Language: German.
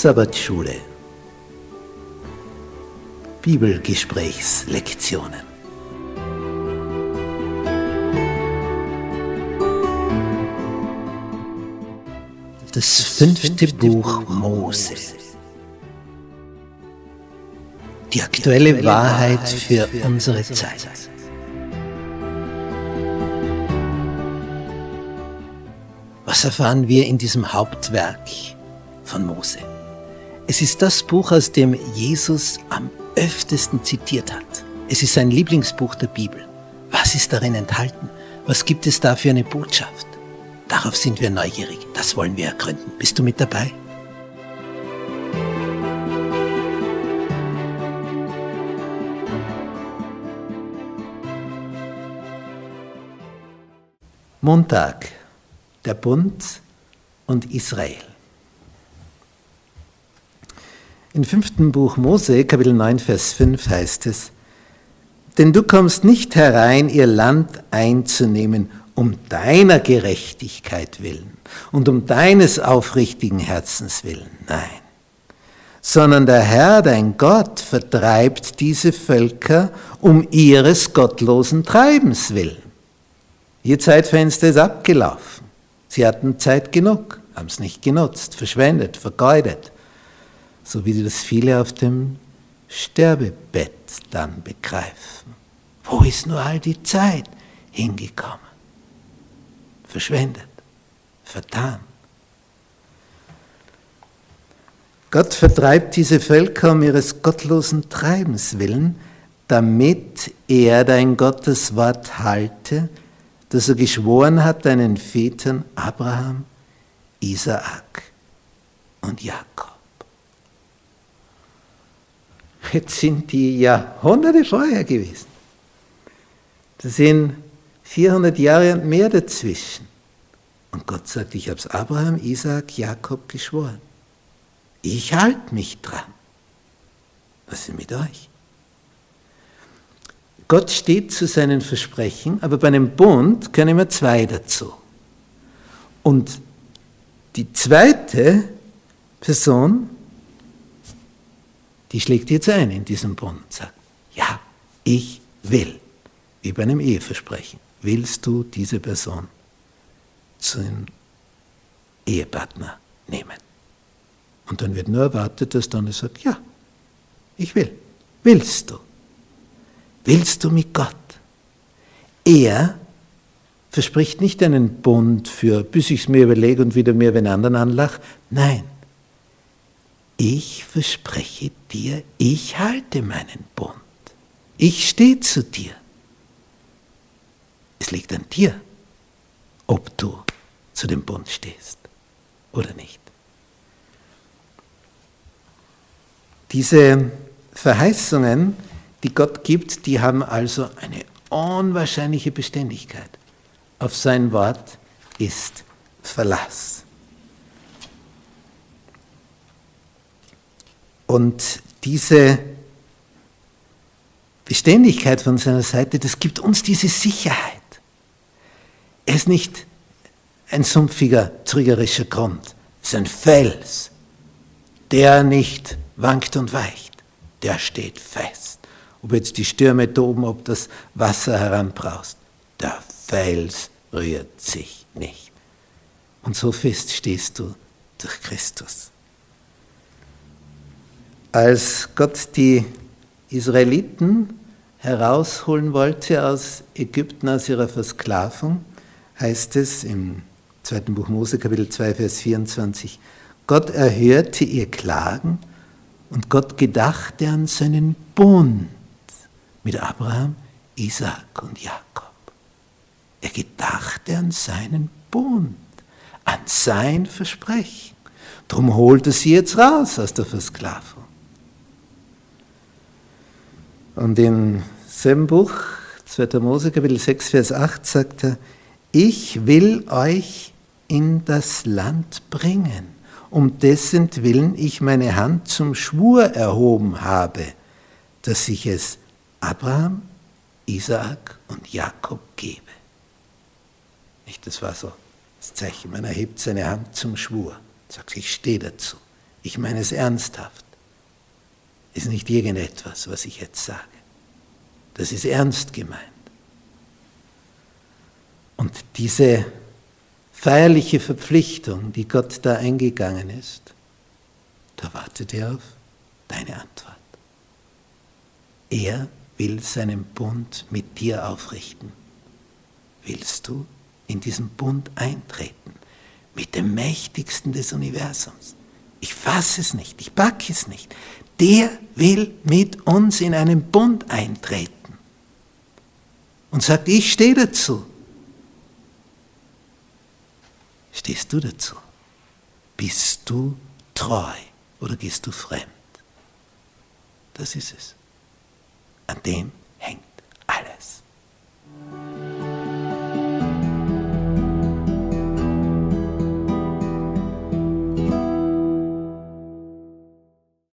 Sabbatschule. Bibelgesprächslektionen. Das fünfte Buch Mose Die aktuelle Wahrheit für unsere Zeit. Was erfahren wir in diesem Hauptwerk von Mose? Es ist das Buch, aus dem Jesus am öftesten zitiert hat. Es ist sein Lieblingsbuch der Bibel. Was ist darin enthalten? Was gibt es da für eine Botschaft? Darauf sind wir neugierig. Das wollen wir ergründen. Bist du mit dabei? Montag. Der Bund und Israel. Im fünften Buch Mose, Kapitel 9, Vers 5 heißt es, denn du kommst nicht herein, ihr Land einzunehmen, um deiner Gerechtigkeit willen und um deines aufrichtigen Herzens willen, nein, sondern der Herr, dein Gott, vertreibt diese Völker um ihres gottlosen Treibens willen. Ihr Zeitfenster ist abgelaufen. Sie hatten Zeit genug, haben es nicht genutzt, verschwendet, vergeudet so wie das viele auf dem Sterbebett dann begreifen. Wo ist nur all die Zeit hingekommen? Verschwendet, vertan. Gott vertreibt diese Völker um ihres gottlosen Treibens willen, damit er dein Gottes Wort halte, das er geschworen hat deinen Vätern Abraham, Isaak und Jakob. Jetzt sind die Jahrhunderte vorher gewesen. Da sind 400 Jahre und mehr dazwischen. Und Gott sagt, ich habe es Abraham, Isaac, Jakob geschworen. Ich halte mich dran. Was ist mit euch? Gott steht zu seinen Versprechen, aber bei einem Bund können immer zwei dazu. Und die zweite Person die schlägt jetzt ein in diesem Bund und sagt, ja, ich will, wie bei einem Eheversprechen, willst du diese Person zum Ehepartner nehmen? Und dann wird nur erwartet, dass dann er sagt, ja, ich will. Willst du? Willst du mit Gott? Er verspricht nicht einen Bund für, bis ich es mir überlege und wieder mir wenn anderen anlach. Nein, ich verspreche dir, ich halte meinen Bund. Ich stehe zu dir. Es liegt an dir, ob du zu dem Bund stehst oder nicht. Diese Verheißungen, die Gott gibt, die haben also eine unwahrscheinliche Beständigkeit. Auf sein Wort ist Verlass. Und diese Beständigkeit von seiner Seite, das gibt uns diese Sicherheit. Er ist nicht ein sumpfiger, trügerischer Grund, es ist ein Fels, der nicht wankt und weicht, der steht fest. Ob jetzt die Stürme toben, ob das Wasser heranbraust, der Fels rührt sich nicht. Und so fest stehst du durch Christus als Gott die Israeliten herausholen wollte aus Ägypten, aus ihrer Versklavung, heißt es im zweiten Buch Mose, Kapitel 2, Vers 24, Gott erhörte ihr Klagen und Gott gedachte an seinen Bund mit Abraham, Isaac und Jakob. Er gedachte an seinen Bund, an sein Versprechen. Darum holte sie jetzt raus aus der Versklavung. Und im selben Buch, 2. Mose, Kapitel 6, Vers 8, sagt er, ich will euch in das Land bringen, um dessen Willen ich meine Hand zum Schwur erhoben habe, dass ich es Abraham, Isaak und Jakob gebe. Nicht, das war so das Zeichen. Man erhebt seine Hand zum Schwur, sagt, ich stehe dazu. Ich meine es ernsthaft. Ist nicht irgendetwas, was ich jetzt sage. Das ist ernst gemeint. Und diese feierliche Verpflichtung, die Gott da eingegangen ist, da wartet er auf deine Antwort. Er will seinen Bund mit dir aufrichten. Willst du in diesen Bund eintreten mit dem Mächtigsten des Universums? Ich fasse es nicht, ich packe es nicht. Der will mit uns in einen Bund eintreten und sagt, ich stehe dazu. Stehst du dazu? Bist du treu oder gehst du fremd? Das ist es. An dem